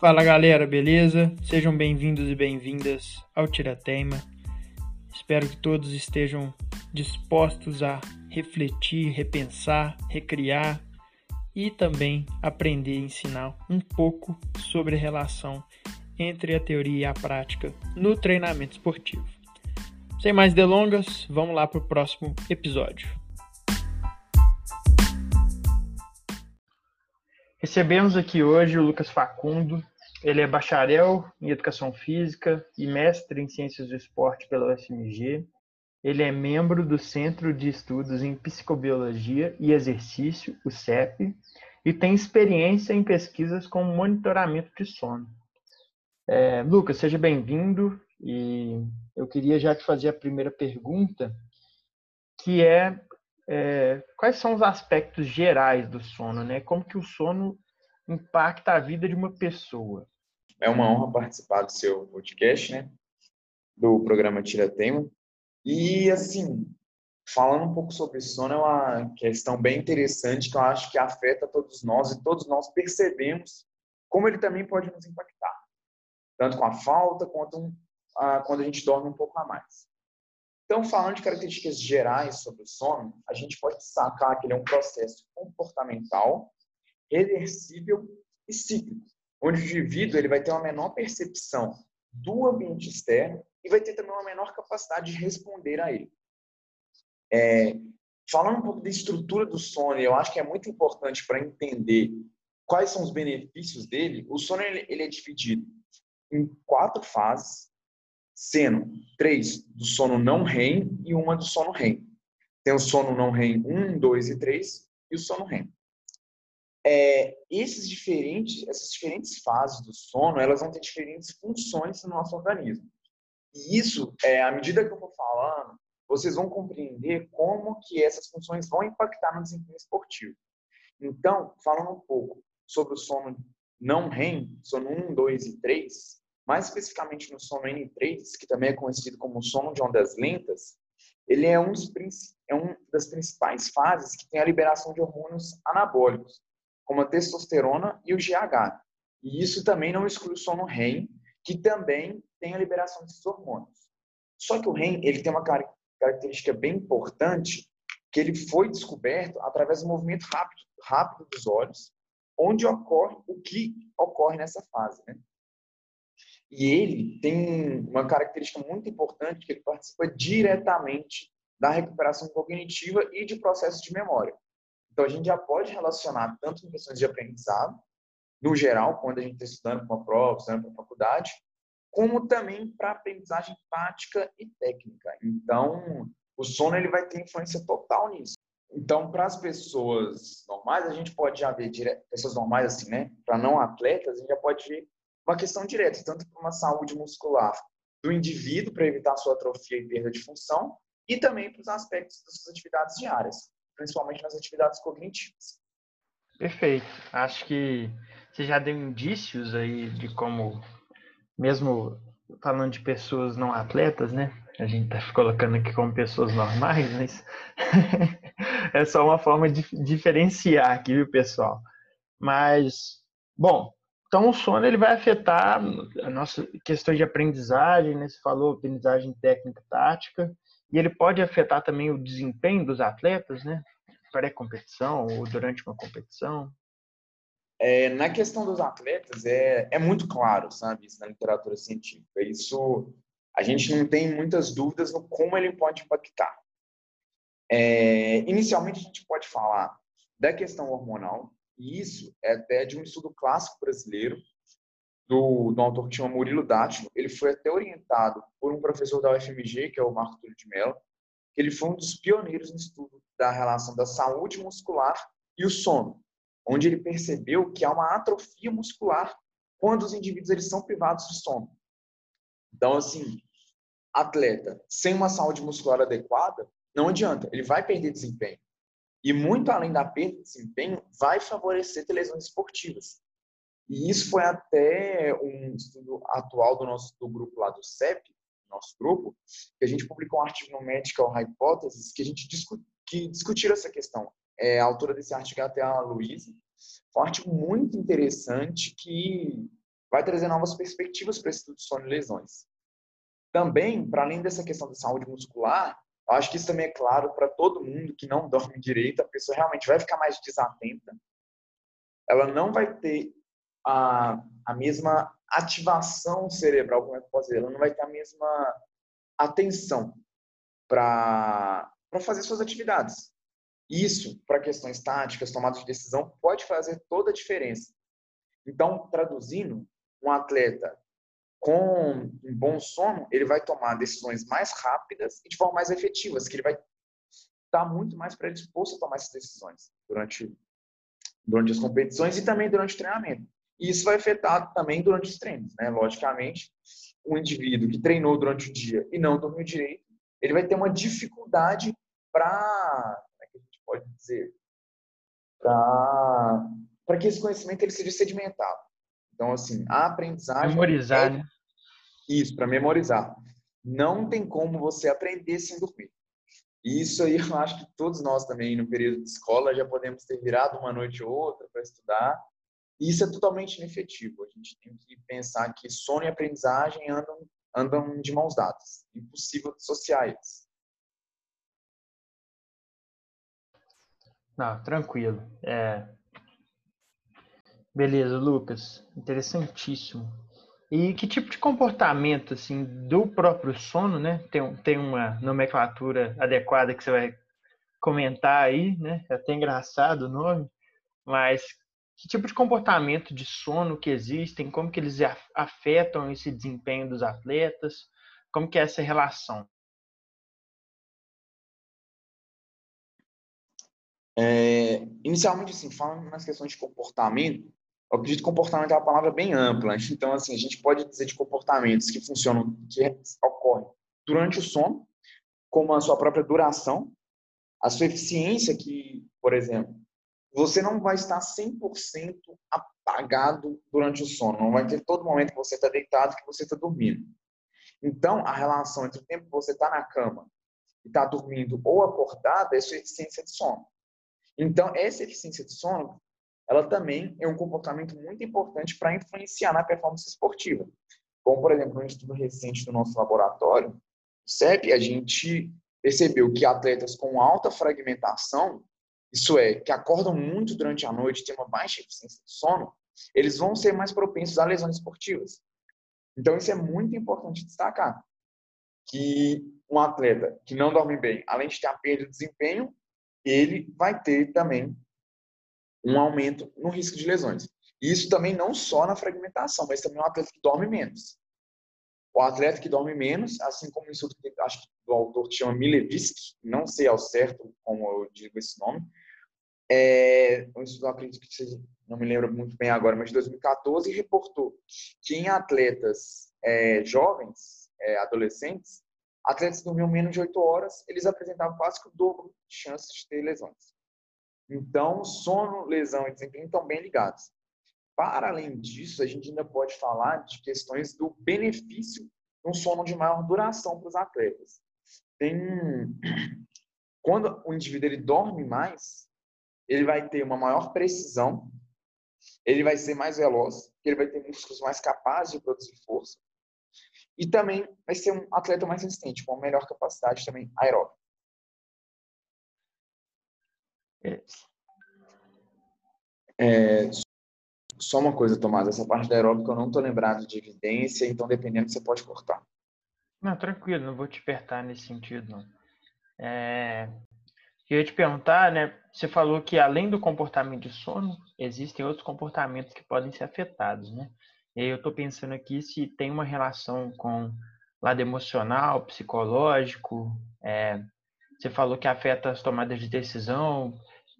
Fala galera, beleza? Sejam bem-vindos e bem-vindas ao Tirateima. Espero que todos estejam dispostos a refletir, repensar, recriar e também aprender e ensinar um pouco sobre a relação entre a teoria e a prática no treinamento esportivo. Sem mais delongas, vamos lá para o próximo episódio. Recebemos aqui hoje o Lucas Facundo. Ele é bacharel em Educação Física e mestre em Ciências do Esporte pela UFMG. Ele é membro do Centro de Estudos em Psicobiologia e Exercício, o CEP, e tem experiência em pesquisas com monitoramento de sono. É, Lucas, seja bem-vindo e eu queria já te fazer a primeira pergunta, que é, é, quais são os aspectos gerais do sono, né? Como que o sono impacta a vida de uma pessoa? É uma honra participar do seu podcast, né? Do programa Tira Tema. E, assim, falando um pouco sobre sono, é uma questão bem interessante que eu acho que afeta todos nós e todos nós percebemos como ele também pode nos impactar, tanto com a falta quanto a, quando a gente dorme um pouco a mais. Então, falando de características gerais sobre o sono, a gente pode sacar que ele é um processo comportamental, reversível e cíclico, onde o indivíduo ele vai ter uma menor percepção do ambiente externo e vai ter também uma menor capacidade de responder a ele. É, falando um pouco da estrutura do sono, eu acho que é muito importante para entender quais são os benefícios dele. O sono ele, ele é dividido em quatro fases, sendo três do sono não REM e uma do sono REM. Tem o sono não REM 1, 2 e 3 e o sono REM. É, esses diferentes, essas diferentes fases do sono, elas vão ter diferentes funções no nosso organismo. E isso, é, à medida que eu vou falando, vocês vão compreender como que essas funções vão impactar no desempenho esportivo. Então, falando um pouco sobre o sono não REM, sono 1, 2 e 3, mais especificamente no sono N3, que também é conhecido como sono de ondas lentas, ele é um, é um das principais fases que tem a liberação de hormônios anabólicos, como a testosterona e o GH. E isso também não exclui o sono REM, que também tem a liberação desses hormônios. Só que o REM ele tem uma característica bem importante, que ele foi descoberto através do movimento rápido, rápido dos olhos, onde ocorre o que ocorre nessa fase. Né? E ele tem uma característica muito importante, que ele participa diretamente da recuperação cognitiva e de processos de memória. Então, a gente já pode relacionar tanto em questões de aprendizado, no geral, quando a gente está estudando para uma prova, estudando para uma faculdade, como também para aprendizagem prática e técnica. Então, o sono ele vai ter influência total nisso. Então, para as pessoas normais, a gente pode já ver, pessoas normais assim, né? Para não atletas, a gente já pode ver uma questão direta, tanto para uma saúde muscular do indivíduo, para evitar sua atrofia e perda de função, e também para os aspectos das suas atividades diárias, principalmente nas atividades cognitivas. Perfeito. Acho que você já deu indícios aí de como mesmo falando de pessoas não atletas, né? A gente tá colocando aqui como pessoas normais, mas é só uma forma de diferenciar aqui, viu, pessoal? Mas, bom, então o sono ele vai afetar a nossa questão de aprendizagem, né? Você falou aprendizagem técnica tática, e ele pode afetar também o desempenho dos atletas, né? Pré-competição ou durante uma competição. É, na questão dos atletas, é, é muito claro, sabe, isso na literatura científica. Isso, a gente não tem muitas dúvidas no como ele pode impactar. É, inicialmente, a gente pode falar da questão hormonal, e isso é até de um estudo clássico brasileiro, do, do autor que chama Murilo Dátilo. Ele foi até orientado por um professor da UFMG, que é o Marco Túlio de Mello, que ele foi um dos pioneiros no estudo da relação da saúde muscular e o sono onde ele percebeu que há uma atrofia muscular quando os indivíduos eles são privados de sono. Então, assim, atleta sem uma saúde muscular adequada, não adianta, ele vai perder desempenho. E muito além da perda de desempenho, vai favorecer lesões esportivas. E isso foi até um estudo atual do nosso do grupo lá do CEP, nosso grupo, que a gente publicou um artigo no Medical Hypothesis que a gente discu discutiu essa questão é, a autora desse artigo é até a Luísa. Foi um artigo muito interessante que vai trazer novas perspectivas para o estudo de sono e lesões. Também, para além dessa questão da saúde muscular, eu acho que isso também é claro para todo mundo que não dorme direito, a pessoa realmente vai ficar mais desatenta, ela não vai ter a, a mesma ativação cerebral, como é que dizer? Ela não vai ter a mesma atenção para fazer suas atividades. Isso, para questões táticas, tomadas de decisão, pode fazer toda a diferença. Então, traduzindo, um atleta com um bom sono, ele vai tomar decisões mais rápidas e de forma mais efetivas, que ele vai estar muito mais predisposto a tomar essas decisões durante, durante as competições e também durante o treinamento. E isso vai afetar também durante os treinos, né? Logicamente, um indivíduo que treinou durante o dia e não dormiu direito, ele vai ter uma dificuldade para, como é que a gente pode dizer, para que esse conhecimento ele seja sedimentado. Então, assim, a aprendizagem. Memorizar, é... né? Isso, para memorizar. Não tem como você aprender sem dormir. Isso aí eu acho que todos nós também, no período de escola, já podemos ter virado uma noite ou outra para estudar e isso é totalmente inefetivo. A gente tem que pensar que sono e aprendizagem andam, andam de mãos dadas. Impossível dissociar eles. Não, tranquilo. É... Beleza, Lucas. Interessantíssimo. E que tipo de comportamento, assim, do próprio sono, né? Tem, tem uma nomenclatura adequada que você vai comentar aí, né? É até engraçado o nome, mas que tipo de comportamento de sono que existem, como que eles afetam esse desempenho dos atletas, como que é essa relação? É, inicialmente, assim, falando nas questões de comportamento, eu acredito que comportamento é uma palavra bem ampla. Então, assim, a gente pode dizer de comportamentos que funcionam, que ocorrem durante o sono, como a sua própria duração, a sua eficiência, que, por exemplo, você não vai estar 100% apagado durante o sono. Não vai ter todo momento que você está deitado que você está dormindo. Então, a relação entre o tempo que você está na cama e está dormindo ou acordado é sua eficiência de sono. Então, essa eficiência de sono, ela também é um comportamento muito importante para influenciar na performance esportiva. Como, por exemplo, um estudo recente do nosso laboratório, o CEP, a gente percebeu que atletas com alta fragmentação isso é, que acordam muito durante a noite, têm uma baixa eficiência de sono, eles vão ser mais propensos a lesões esportivas. Então, isso é muito importante destacar. Que um atleta que não dorme bem, além de ter a perda de desempenho, ele vai ter também um aumento no risco de lesões. Isso também não só na fragmentação, mas também um atleta que dorme menos. O atleta que dorme menos, assim como isso acho que do autor chama Milevski, não sei ao certo como eu digo esse nome, é, um estudo, acredito que seja, não me lembro muito bem agora, mas de 2014, reportou que em atletas é, jovens, é, adolescentes, atletas que dormiam menos de 8 horas, eles apresentavam quase que o dobro de chances de ter lesões. Então, sono, lesão e desempenho estão bem ligados. Para além disso, a gente ainda pode falar de questões do benefício de um sono de maior duração para os atletas. Tem quando o indivíduo ele dorme mais, ele vai ter uma maior precisão, ele vai ser mais veloz, ele vai ter músculos mais capazes de produzir força e também vai ser um atleta mais resistente, com melhor capacidade também aeróbica. É, é só uma coisa, Tomás, essa parte da aeróbica eu não estou lembrado de evidência, então dependendo você pode cortar. Não, tranquilo, não vou te apertar nesse sentido, não. É... Eu ia te perguntar, né? Você falou que além do comportamento de sono, existem outros comportamentos que podem ser afetados, né? E aí eu estou pensando aqui se tem uma relação com lado emocional, psicológico. É... Você falou que afeta as tomadas de decisão,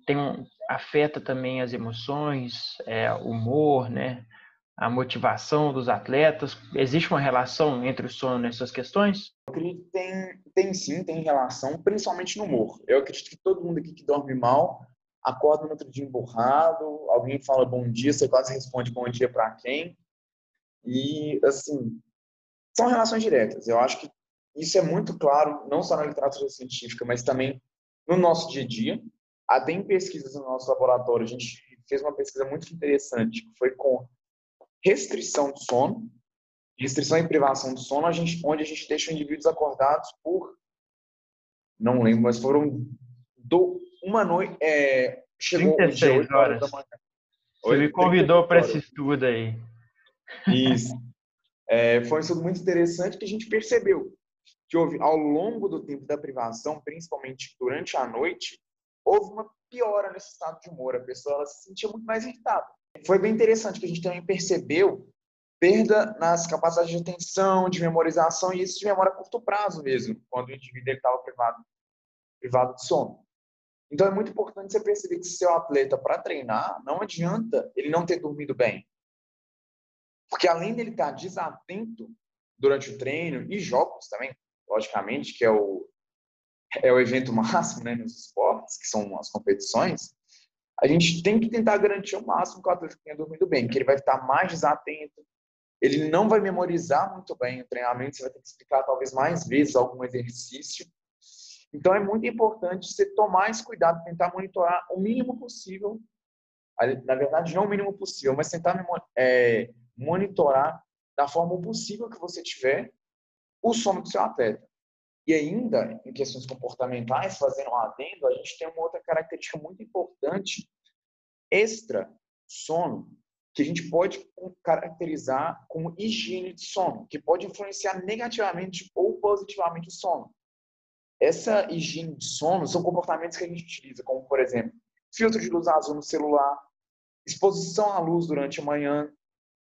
tem um, afeta também as emoções, é, humor, né? a motivação dos atletas? Existe uma relação entre o sono nessas questões? Eu acredito que tem, tem sim, tem relação, principalmente no humor. Eu acredito que todo mundo aqui que dorme mal acorda no outro dia alguém fala bom dia, você quase responde bom dia para quem. E, assim, são relações diretas. Eu acho que isso é muito claro, não só na literatura científica, mas também no nosso dia a dia. Até em pesquisas no nosso laboratório, a gente fez uma pesquisa muito interessante, que foi com restrição do sono, restrição e privação do sono, a gente, onde a gente deixa indivíduos acordados por, não lembro, mas foram do, uma noite, é, chegou 36 dia, horas. da manhã. Você me convidou para esse estudo aí. Isso. É, foi um estudo muito interessante que a gente percebeu que houve, ao longo do tempo da privação, principalmente durante a noite, houve uma piora nesse estado de humor. A pessoa se sentia muito mais irritada. Foi bem interessante que a gente também percebeu perda nas capacidades de atenção, de memorização e isso de memória a curto prazo mesmo, quando o indivíduo estava privado, privado de sono. Então é muito importante você perceber que seu atleta para treinar não adianta ele não ter dormido bem, porque além dele estar desatento durante o treino e jogos também, logicamente que é o é o evento máximo né, nos esportes, que são as competições, a gente tem que tentar garantir o máximo que o atleta tenha dormido bem, que ele vai estar mais desatento, ele não vai memorizar muito bem o treinamento, você vai ter que explicar talvez mais vezes algum exercício. Então é muito importante você tomar esse cuidado, tentar monitorar o mínimo possível, na verdade não o mínimo possível, mas tentar é, monitorar da forma possível que você tiver o sono do seu atleta. E ainda, em questões comportamentais, fazendo um adendo, a gente tem uma outra característica muito importante, extra sono, que a gente pode caracterizar como higiene de sono, que pode influenciar negativamente ou positivamente o sono. Essa higiene de sono são comportamentos que a gente utiliza, como, por exemplo, filtro de luz azul no celular, exposição à luz durante a manhã,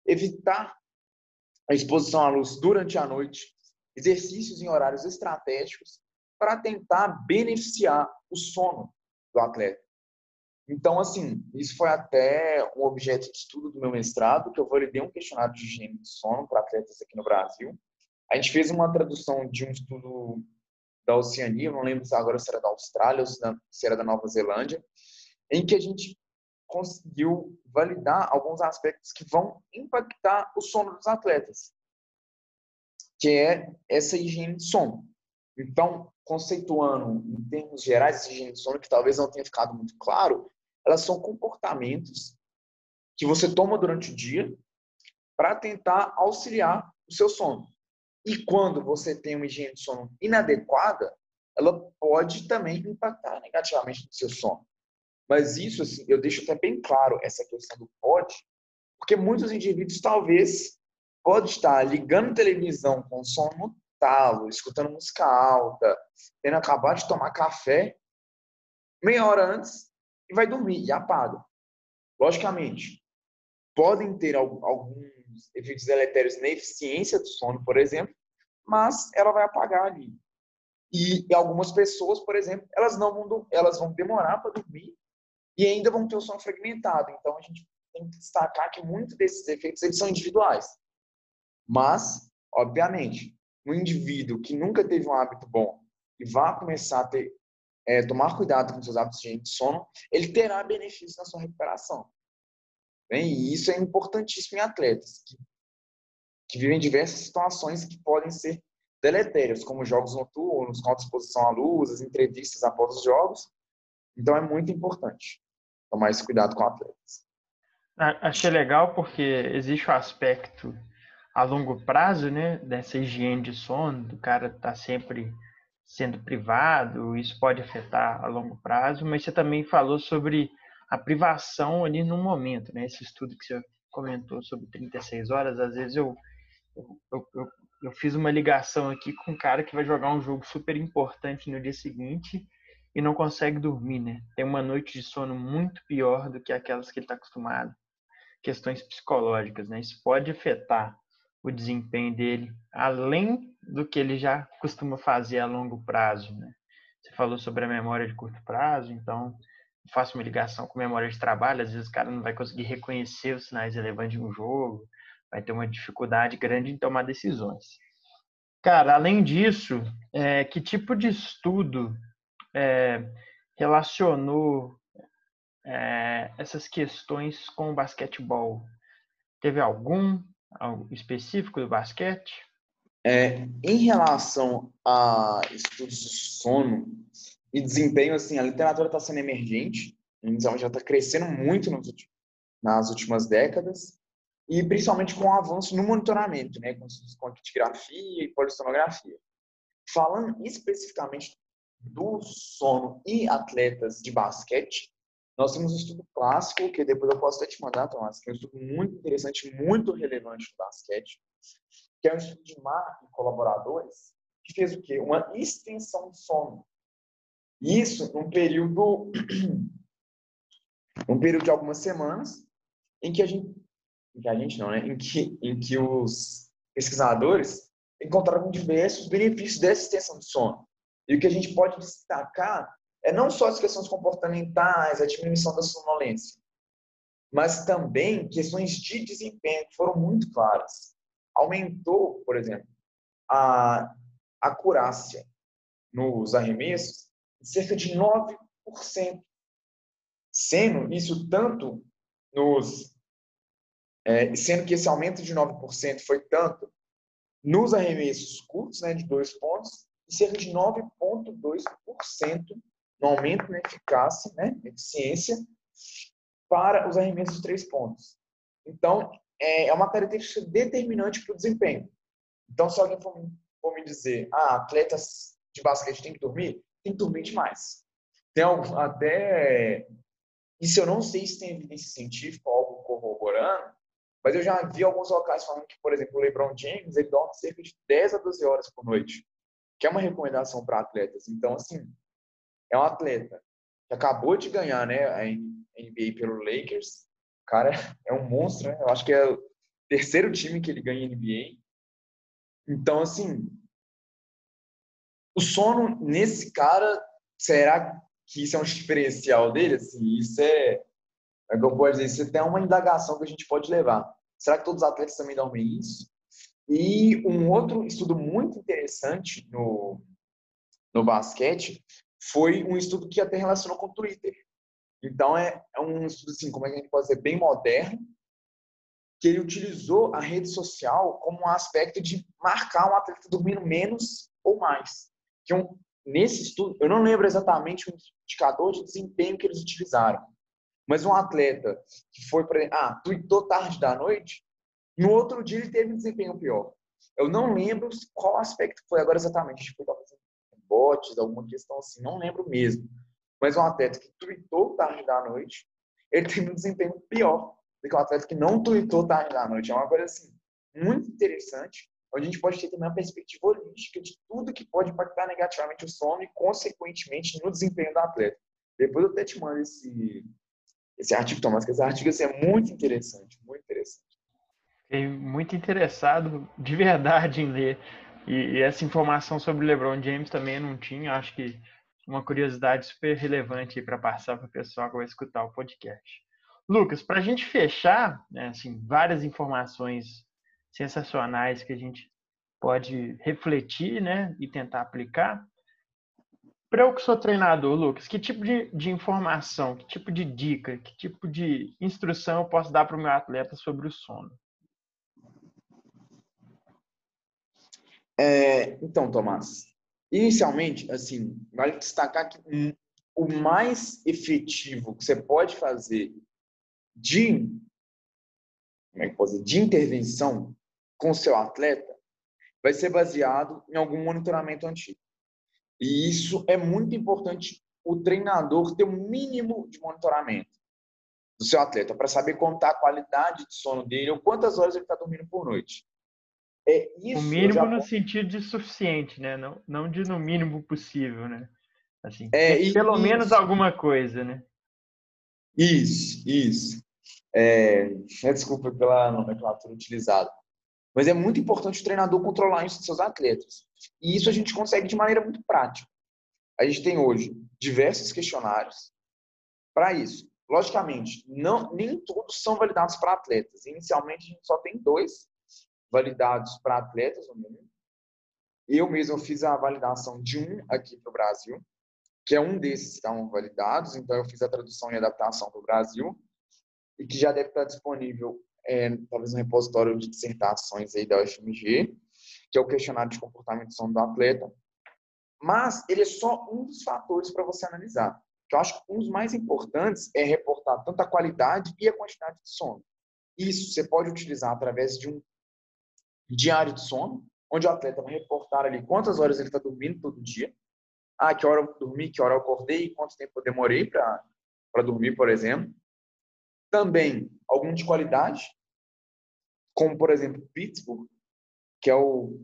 evitar a exposição à luz durante a noite, exercícios em horários estratégicos para tentar beneficiar o sono do atleta. Então, assim, isso foi até um objeto de estudo do meu mestrado, que eu validei um questionário de higiene de sono para atletas aqui no Brasil. A gente fez uma tradução de um estudo da Oceania, não lembro agora se era da Austrália ou se era da Nova Zelândia, em que a gente conseguiu validar alguns aspectos que vão impactar o sono dos atletas que é essa higiene de sono. Então, conceituando em termos gerais essa higiene de sono, que talvez não tenha ficado muito claro, elas são comportamentos que você toma durante o dia para tentar auxiliar o seu sono. E quando você tem uma higiene de sono inadequada, ela pode também impactar negativamente no seu sono. Mas isso, assim, eu deixo até bem claro essa questão do pode, porque muitos indivíduos talvez pode estar ligando televisão com som no talo, escutando música alta, tendo acabado de tomar café, meia hora antes e vai dormir e apaga. Logicamente, podem ter alguns efeitos deletérios na eficiência do sono, por exemplo, mas ela vai apagar ali. E algumas pessoas, por exemplo, elas não vão, elas vão demorar para dormir e ainda vão ter o sono fragmentado. Então a gente tem que destacar que muitos desses efeitos eles são individuais. Mas, obviamente, um indivíduo que nunca teve um hábito bom e vá começar a ter, é, tomar cuidado com seus hábitos de sono, ele terá benefícios na sua recuperação. Bem, e isso é importantíssimo em atletas que, que vivem diversas situações que podem ser deletérias, como jogos noturnos, com exposição à luz, as entrevistas após os jogos. Então é muito importante tomar esse cuidado com atletas. Achei legal porque existe o aspecto a longo prazo, né, dessa higiene de sono, do cara estar tá sempre sendo privado, isso pode afetar a longo prazo, mas você também falou sobre a privação ali no momento, né? Esse estudo que você comentou sobre 36 horas, às vezes eu, eu, eu, eu fiz uma ligação aqui com um cara que vai jogar um jogo super importante no dia seguinte e não consegue dormir, né? Tem uma noite de sono muito pior do que aquelas que ele está acostumado. Questões psicológicas, né? Isso pode afetar o desempenho dele, além do que ele já costuma fazer a longo prazo. Né? Você falou sobre a memória de curto prazo, então faço uma ligação com memória de trabalho, às vezes o cara não vai conseguir reconhecer os sinais relevantes de um jogo, vai ter uma dificuldade grande em tomar decisões. Cara, além disso, é, que tipo de estudo é, relacionou é, essas questões com o basquetebol? Teve algum? Algo específico do basquete? É, em relação a estudos de sono e desempenho, assim, a literatura está sendo emergente, então já está crescendo muito nos, nas últimas décadas. e principalmente com o avanço no monitoramento, né, com, com a e polissonografia. Falando especificamente do sono e atletas de basquete, nós temos um estudo clássico, que depois eu posso até te mandar, Tomás, que é um estudo muito interessante, muito relevante no basquete, que é um estudo de Mar e colaboradores, que fez o quê? Uma extensão de sono. Isso num período, num período de algumas semanas, em que a gente em que a gente não, né? Em que, em que os pesquisadores encontraram diversos benefícios dessa extensão de sono. E o que a gente pode destacar é não só as questões comportamentais, a diminuição da sonolência, mas também questões de desempenho que foram muito claras. Aumentou, por exemplo, a acurácia nos arremessos em cerca de 9%, sendo isso tanto nos é, sendo que esse aumento de 9% foi tanto nos arremessos curtos, né, de dois pontos, e cerca de 9,2% no aumento na eficácia, né, eficiência, para os arremessos de três pontos. Então, é, é uma característica determinante para o desempenho. Então, se alguém for, for me dizer, ah, atletas de basquete têm que dormir, tem que dormir demais. Tem até, isso eu não sei se tem evidência científica, algo corroborando, mas eu já vi alguns locais falando que, por exemplo, o LeBron James, ele dorme cerca de 10 a 12 horas por noite, que é uma recomendação para atletas. Então, assim, é um atleta que acabou de ganhar né, a NBA pelo Lakers. O cara é um monstro, né? Eu acho que é o terceiro time que ele ganha NBA. Então, assim, o sono nesse cara, será que isso é um diferencial dele? Assim, isso é é que eu posso dizer, isso é uma indagação que a gente pode levar. Será que todos os atletas também dormem isso? E um outro estudo muito interessante no, no basquete foi um estudo que até relacionou com o Twitter. Então, é, é um estudo, assim, como é que a gente pode dizer, bem moderno, que ele utilizou a rede social como um aspecto de marcar um atleta dormindo menos ou mais. Que um, nesse estudo, eu não lembro exatamente o indicador de desempenho que eles utilizaram, mas um atleta que foi para. Ah, tweetou tarde da noite, no outro dia ele teve um desempenho pior. Eu não lembro qual aspecto foi agora exatamente. Foi talvez bots, alguma questão assim, não lembro mesmo. Mas um atleta que tweetou tarde da noite, ele teve um desempenho pior do que um atleta que não tweetou tarde da noite. É uma coisa assim, muito interessante, onde a gente pode ter também uma perspectiva holística de tudo que pode impactar negativamente o sono e, consequentemente, no desempenho do atleta. Depois eu até te mando esse, esse artigo, Tomás, que esse artigo assim, é muito interessante, muito interessante. Fiquei muito interessado de verdade em ler. E, e essa informação sobre o LeBron James também eu não tinha. Acho que uma curiosidade super relevante para passar para o pessoal que vai escutar o podcast. Lucas, para a gente fechar, né, assim, várias informações sensacionais que a gente pode refletir né, e tentar aplicar. Para eu que sou treinador, Lucas, que tipo de, de, informação, que tipo de dica, que tipo de instrução eu posso dar para o meu atleta sobre o sono? É, então, Tomás, inicialmente, assim, vale destacar que o mais efetivo que você pode fazer de, como é que pode dizer, de intervenção com seu atleta vai ser baseado em algum monitoramento antigo. E isso é muito importante o treinador ter um mínimo de monitoramento do seu atleta para saber contar a qualidade de sono dele ou quantas horas ele está dormindo por noite. É o mínimo já... no sentido de suficiente, né? Não, não de no mínimo possível, né? Assim, é, e, pelo isso. menos alguma coisa, né? Isso, isso. É, desculpa pela nomenclatura utilizada. Mas é muito importante o treinador controlar isso dos seus atletas. E isso a gente consegue de maneira muito prática. A gente tem hoje diversos questionários para isso. Logicamente, não, nem todos são validados para atletas. Inicialmente, a gente só tem dois validados para atletas no mundo. Eu mesmo fiz a validação de um aqui para o Brasil, que é um desses que estão validados. Então, eu fiz a tradução e adaptação para o Brasil e que já deve estar disponível é, talvez um repositório de dissertações aí da UFMG, que é o questionário de comportamento de sono do atleta. Mas ele é só um dos fatores para você analisar. Eu acho que um dos mais importantes é reportar tanto a qualidade e a quantidade de sono. Isso você pode utilizar através de um diário de sono, onde o atleta vai reportar ali quantas horas ele está dormindo todo dia. Ah, que hora eu dormi, que hora eu acordei, quanto tempo eu demorei para dormir, por exemplo. Também algum de qualidade, como por exemplo Pittsburgh, que é o,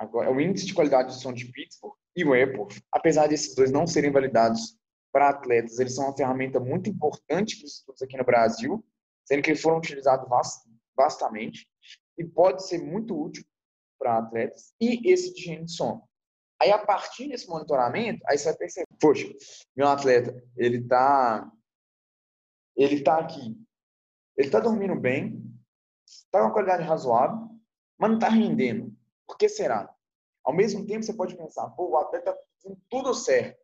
é o índice de qualidade de som de Pittsburgh, e o Epworth, apesar desses dois não serem validados para atletas, eles são uma ferramenta muito importante para os estudos aqui no Brasil, sendo que eles foram utilizados vastamente e pode ser muito útil para atletas, e esse de higiene de sono. Aí, a partir desse monitoramento, aí você vai perceber, poxa, meu atleta, ele está ele tá aqui, ele está dormindo bem, está com uma qualidade razoável, mas não está rendendo. Por que será? Ao mesmo tempo, você pode pensar, pô, o atleta está fazendo tudo certo,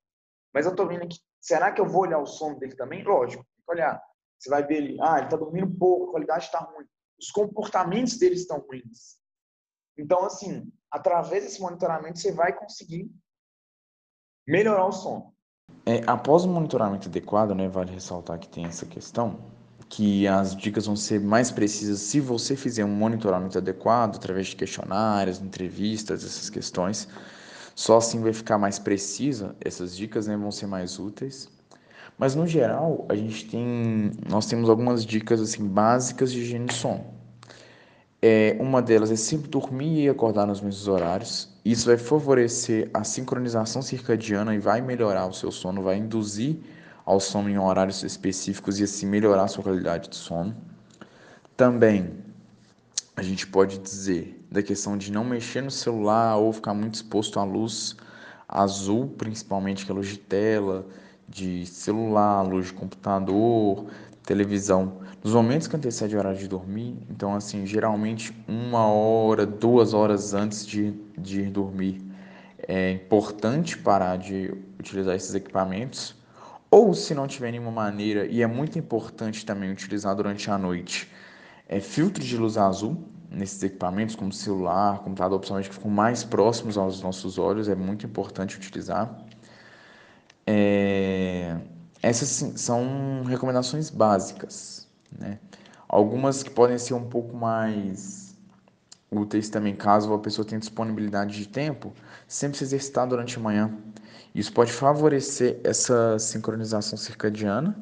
mas eu estou vendo aqui, será que eu vou olhar o sono dele também? Lógico, tem que olhar. Você vai ver ele, ah, ele está dormindo pouco, a qualidade está ruim. Os comportamentos dele estão ruins. Então, assim, através desse monitoramento, você vai conseguir melhorar o sono. É, após o monitoramento adequado, né, vale ressaltar que tem essa questão, que as dicas vão ser mais precisas se você fizer um monitoramento adequado, através de questionários, entrevistas, essas questões. Só assim vai ficar mais precisa, essas dicas né, vão ser mais úteis. Mas no geral, a gente tem, nós temos algumas dicas assim básicas de higiene de sono. É, uma delas é sempre dormir e acordar nos mesmos horários. Isso vai favorecer a sincronização circadiana e vai melhorar o seu sono, vai induzir ao sono em horários específicos e assim melhorar a sua qualidade de sono. Também a gente pode dizer da questão de não mexer no celular ou ficar muito exposto à luz azul, principalmente que é luz de tela, de celular, luz de computador, televisão. Nos momentos que antecede o horário de dormir, então assim, geralmente uma hora, duas horas antes de, de ir dormir, é importante parar de utilizar esses equipamentos ou se não tiver nenhuma maneira, e é muito importante também utilizar durante a noite, é filtro de luz azul nesses equipamentos, como celular, computador, principalmente que ficam mais próximos aos nossos olhos, é muito importante utilizar. É... Essas são recomendações básicas, né? Algumas que podem ser um pouco mais úteis também, caso a pessoa tenha disponibilidade de tempo, sempre se exercitar durante a manhã, isso pode favorecer essa sincronização circadiana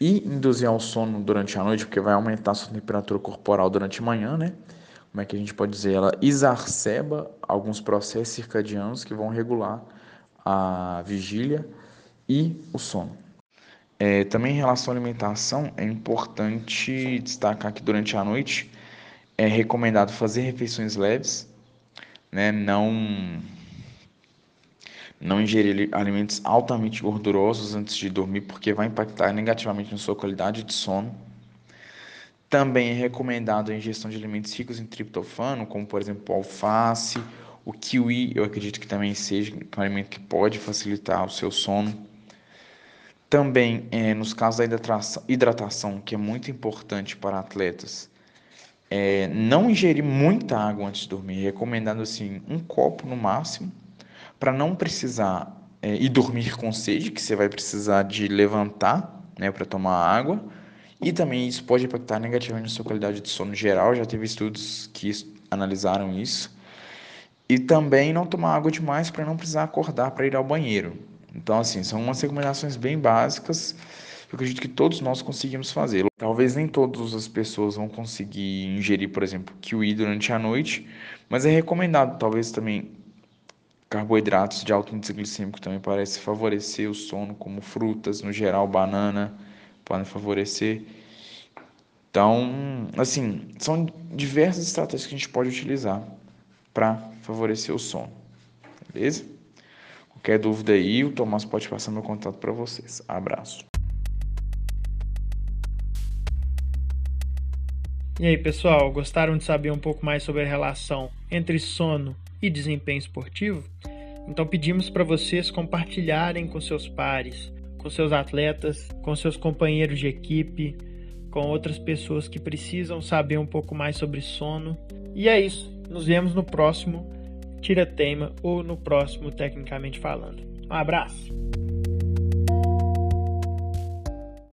e induzir ao sono durante a noite, porque vai aumentar a sua temperatura corporal durante a manhã, né? Como é que a gente pode dizer? Ela exacerba alguns processos circadianos que vão regular a vigília e o sono. É, também em relação à alimentação, é importante destacar que durante a noite é recomendado fazer refeições leves, né? Não não ingerir alimentos altamente gordurosos antes de dormir, porque vai impactar negativamente na sua qualidade de sono. Também é recomendado a ingestão de alimentos ricos em triptofano, como por exemplo alface, o kiwi, eu acredito que também seja um alimento que pode facilitar o seu sono. Também, é, nos casos da hidratação, que é muito importante para atletas, é, não ingerir muita água antes de dormir, recomendando assim um copo no máximo, para não precisar é, ir dormir com sede, que você vai precisar de levantar né, para tomar água. E também isso pode impactar negativamente na sua qualidade de sono geral. Já teve estudos que analisaram isso. E também não tomar água demais para não precisar acordar para ir ao banheiro. Então, assim, são umas recomendações bem básicas eu acredito que todos nós conseguimos fazer. Talvez nem todas as pessoas vão conseguir ingerir, por exemplo, kiwi durante a noite, mas é recomendado, talvez também Carboidratos de alto índice glicêmico também parece favorecer o sono, como frutas, no geral, banana, podem favorecer. Então, assim, são diversas estratégias que a gente pode utilizar para favorecer o sono. Beleza? Qualquer dúvida aí, o Tomás pode passar meu contato para vocês. Abraço. E aí, pessoal, gostaram de saber um pouco mais sobre a relação entre sono e desempenho esportivo, então pedimos para vocês compartilharem com seus pares, com seus atletas, com seus companheiros de equipe, com outras pessoas que precisam saber um pouco mais sobre sono. E é isso. Nos vemos no próximo Tira Tema ou no próximo Tecnicamente Falando. Um abraço!